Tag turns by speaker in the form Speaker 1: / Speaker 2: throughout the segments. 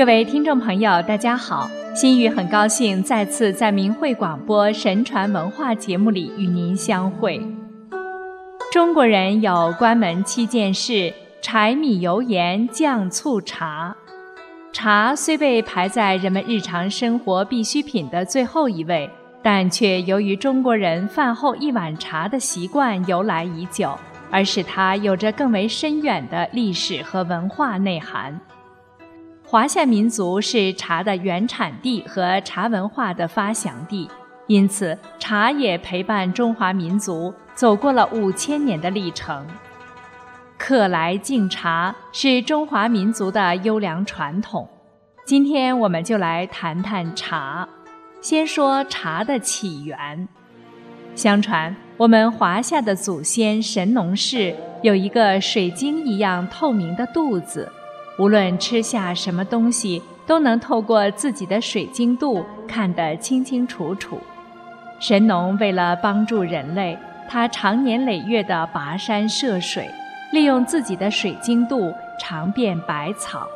Speaker 1: 各位听众朋友，大家好！心雨很高兴再次在明慧广播神传文化节目里与您相会。中国人有关门七件事：柴米油盐酱醋茶。茶虽被排在人们日常生活必需品的最后一位，但却由于中国人饭后一碗茶的习惯由来已久，而使它有着更为深远的历史和文化内涵。华夏民族是茶的原产地和茶文化的发祥地，因此茶也陪伴中华民族走过了五千年的历程。客来敬茶是中华民族的优良传统。今天我们就来谈谈茶。先说茶的起源。相传我们华夏的祖先神农氏有一个水晶一样透明的肚子。无论吃下什么东西，都能透过自己的水晶肚看得清清楚楚。神农为了帮助人类，他常年累月地跋山涉水，利用自己的水晶肚尝遍百草，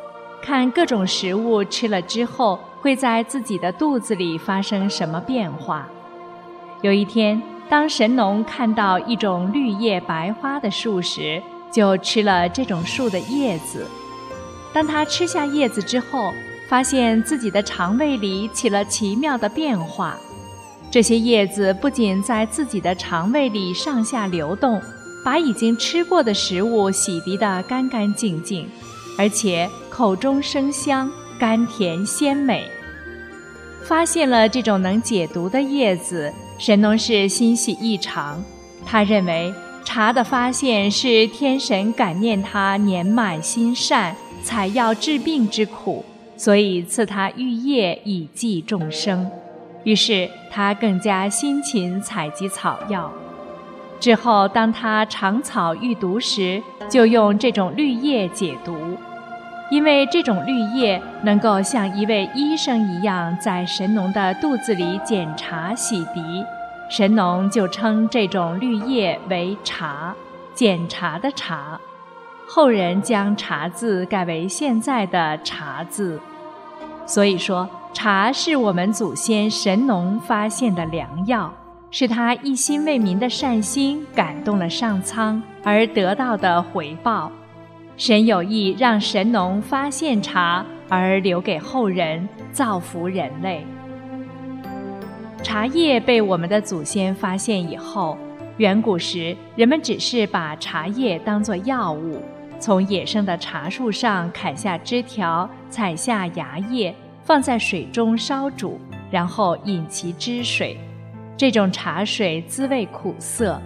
Speaker 1: 看各种食物吃了之后会在自己的肚子里发生什么变化。有一天，当神农看到一种绿叶白花的树时，就吃了这种树的叶子。当他吃下叶子之后，发现自己的肠胃里起了奇妙的变化。这些叶子不仅在自己的肠胃里上下流动，把已经吃过的食物洗涤得干干净净，而且口中生香，甘甜鲜美。发现了这种能解毒的叶子，神农氏欣喜异常。他认为茶的发现是天神感念他年迈心善。采药治病之苦，所以赐他玉叶以济众生。于是他更加辛勤采集草药。之后，当他尝草遇毒时，就用这种绿叶解毒。因为这种绿叶能够像一位医生一样，在神农的肚子里检查洗涤，神农就称这种绿叶为茶，检查的茶。后人将“茶”字改为现在的“茶”字，所以说茶是我们祖先神农发现的良药，是他一心为民的善心感动了上苍而得到的回报。神有意让神农发现茶，而留给后人造福人类。茶叶被我们的祖先发现以后，远古时人们只是把茶叶当作药物。从野生的茶树上砍下枝条，采下芽叶，放在水中烧煮，然后饮其汁水。这种茶水滋味苦涩。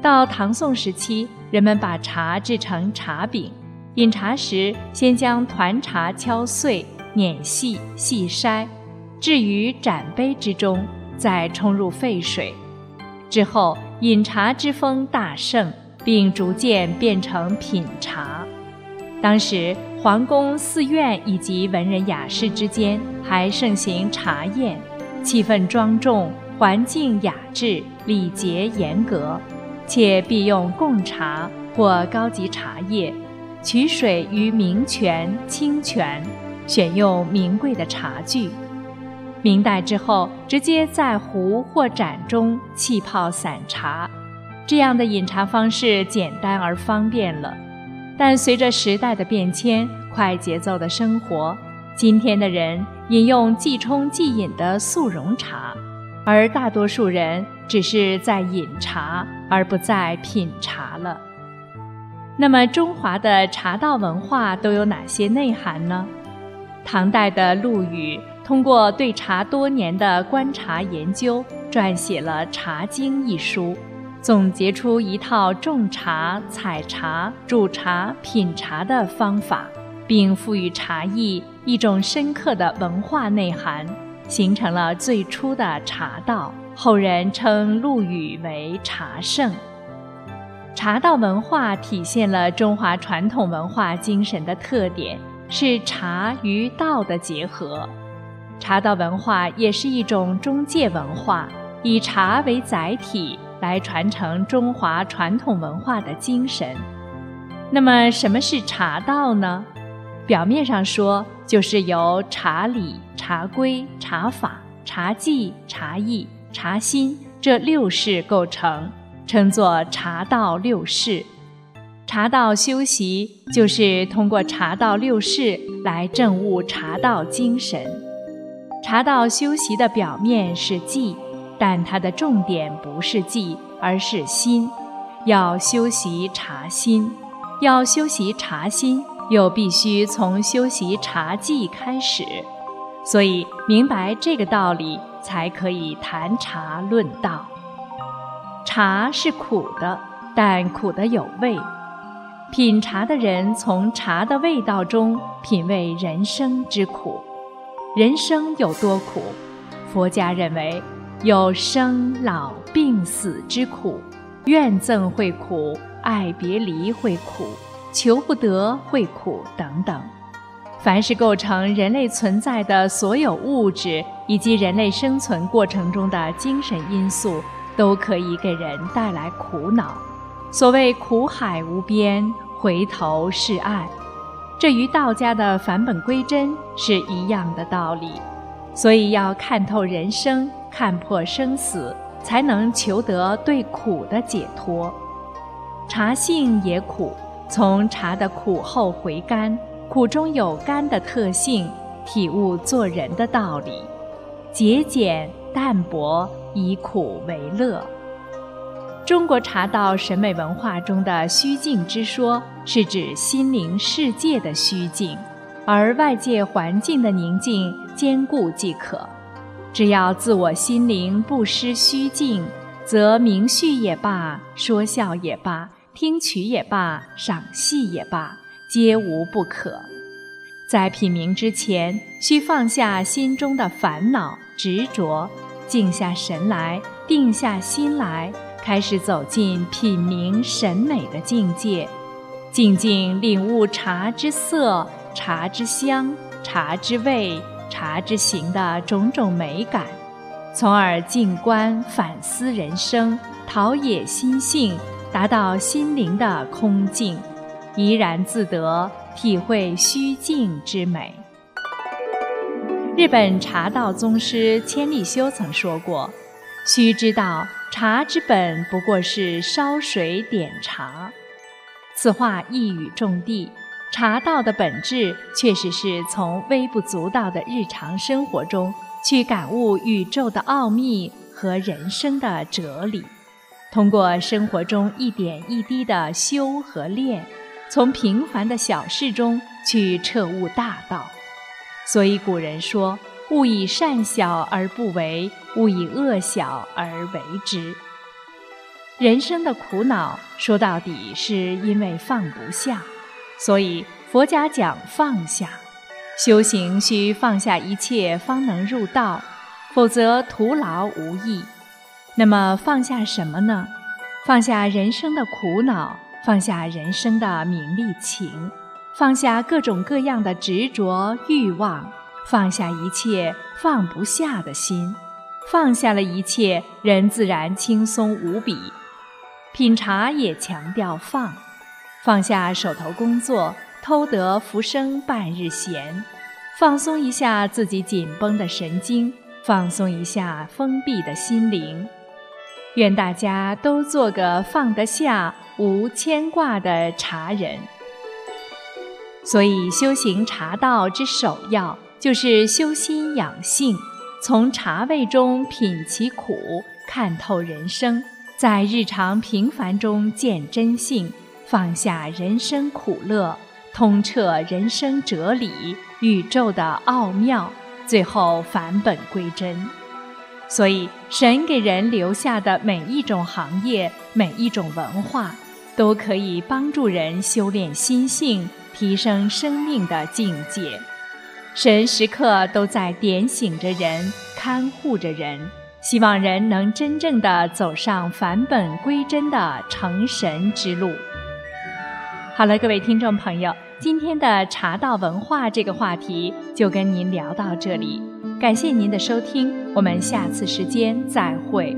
Speaker 1: 到唐宋时期，人们把茶制成茶饼，饮茶时先将团茶敲碎、碾细、细筛，置于盏杯之中，再冲入沸水。之后，饮茶之风大盛。并逐渐变成品茶。当时皇宫、寺院以及文人雅士之间还盛行茶宴，气氛庄重，环境雅致，礼节严格，且必用贡茶或高级茶叶，取水于明泉、清泉，选用名贵的茶具。明代之后，直接在壶或盏中气泡散茶。这样的饮茶方式简单而方便了，但随着时代的变迁、快节奏的生活，今天的人饮用即冲即饮的速溶茶，而大多数人只是在饮茶而不在品茶了。那么，中华的茶道文化都有哪些内涵呢？唐代的陆羽通过对茶多年的观察研究，撰写了《茶经》一书。总结出一套种茶、采茶、煮茶、品茶的方法，并赋予茶艺一种深刻的文化内涵，形成了最初的茶道。后人称陆羽为茶圣。茶道文化体现了中华传统文化精神的特点，是茶与道的结合。茶道文化也是一种中介文化，以茶为载体。来传承中华传统文化的精神。那么，什么是茶道呢？表面上说，就是由茶理、茶规、茶法、茶技、茶艺、茶心这六事构成，称作茶道六事。茶道修习就是通过茶道六事来证悟茶道精神。茶道修习的表面是技，但它的重点不是技，而是心。要修习茶心，要修习茶心，又必须从修习茶技开始。所以明白这个道理，才可以谈茶论道。茶是苦的，但苦的有味。品茶的人从茶的味道中品味人生之苦，人生有多苦？佛家认为有生老病死之苦，怨憎会苦，爱别离会苦，求不得会苦等等。凡是构成人类存在的所有物质，以及人类生存过程中的精神因素，都可以给人带来苦恼。所谓苦海无边，回头是岸，这与道家的返本归真是一样的道理。所以要看透人生，看破生死，才能求得对苦的解脱。茶性也苦，从茶的苦后回甘，苦中有甘的特性，体悟做人的道理，节俭淡泊，以苦为乐。中国茶道审美文化中的虚静之说，是指心灵世界的虚静，而外界环境的宁静兼顾即可。只要自我心灵不失虚静，则明叙也罢，说笑也罢，听曲也罢，赏戏也罢，皆无不可。在品茗之前，需放下心中的烦恼执着，静下神来，定下心来。开始走进品茗审美的境界，静静领悟茶之色、茶之香、茶之味、茶之行的种种美感，从而静观反思人生，陶冶心性，达到心灵的空静，怡然自得，体会虚静之美。日本茶道宗师千利休曾说过：“须知道。”茶之本不过是烧水点茶，此话一语中的。茶道的本质确实是从微不足道的日常生活中去感悟宇宙的奥秘和人生的哲理，通过生活中一点一滴的修和练，从平凡的小事中去彻悟大道。所以古人说。勿以善小而不为，勿以恶小而为之。人生的苦恼，说到底是因为放不下，所以佛家讲放下。修行需放下一切，方能入道，否则徒劳无益。那么放下什么呢？放下人生的苦恼，放下人生的名利情，放下各种各样的执着欲望。放下一切放不下的心，放下了一切，人自然轻松无比。品茶也强调放，放下手头工作，偷得浮生半日闲，放松一下自己紧绷的神经，放松一下封闭的心灵。愿大家都做个放得下、无牵挂的茶人。所以，修行茶道之首要。就是修心养性，从茶味中品其苦，看透人生，在日常平凡中见真性，放下人生苦乐，通彻人生哲理、宇宙的奥妙，最后返本归真。所以，神给人留下的每一种行业、每一种文化，都可以帮助人修炼心性，提升生命的境界。神时刻都在点醒着人，看护着人，希望人能真正的走上返本归真的成神之路。好了，各位听众朋友，今天的茶道文化这个话题就跟您聊到这里，感谢您的收听，我们下次时间再会。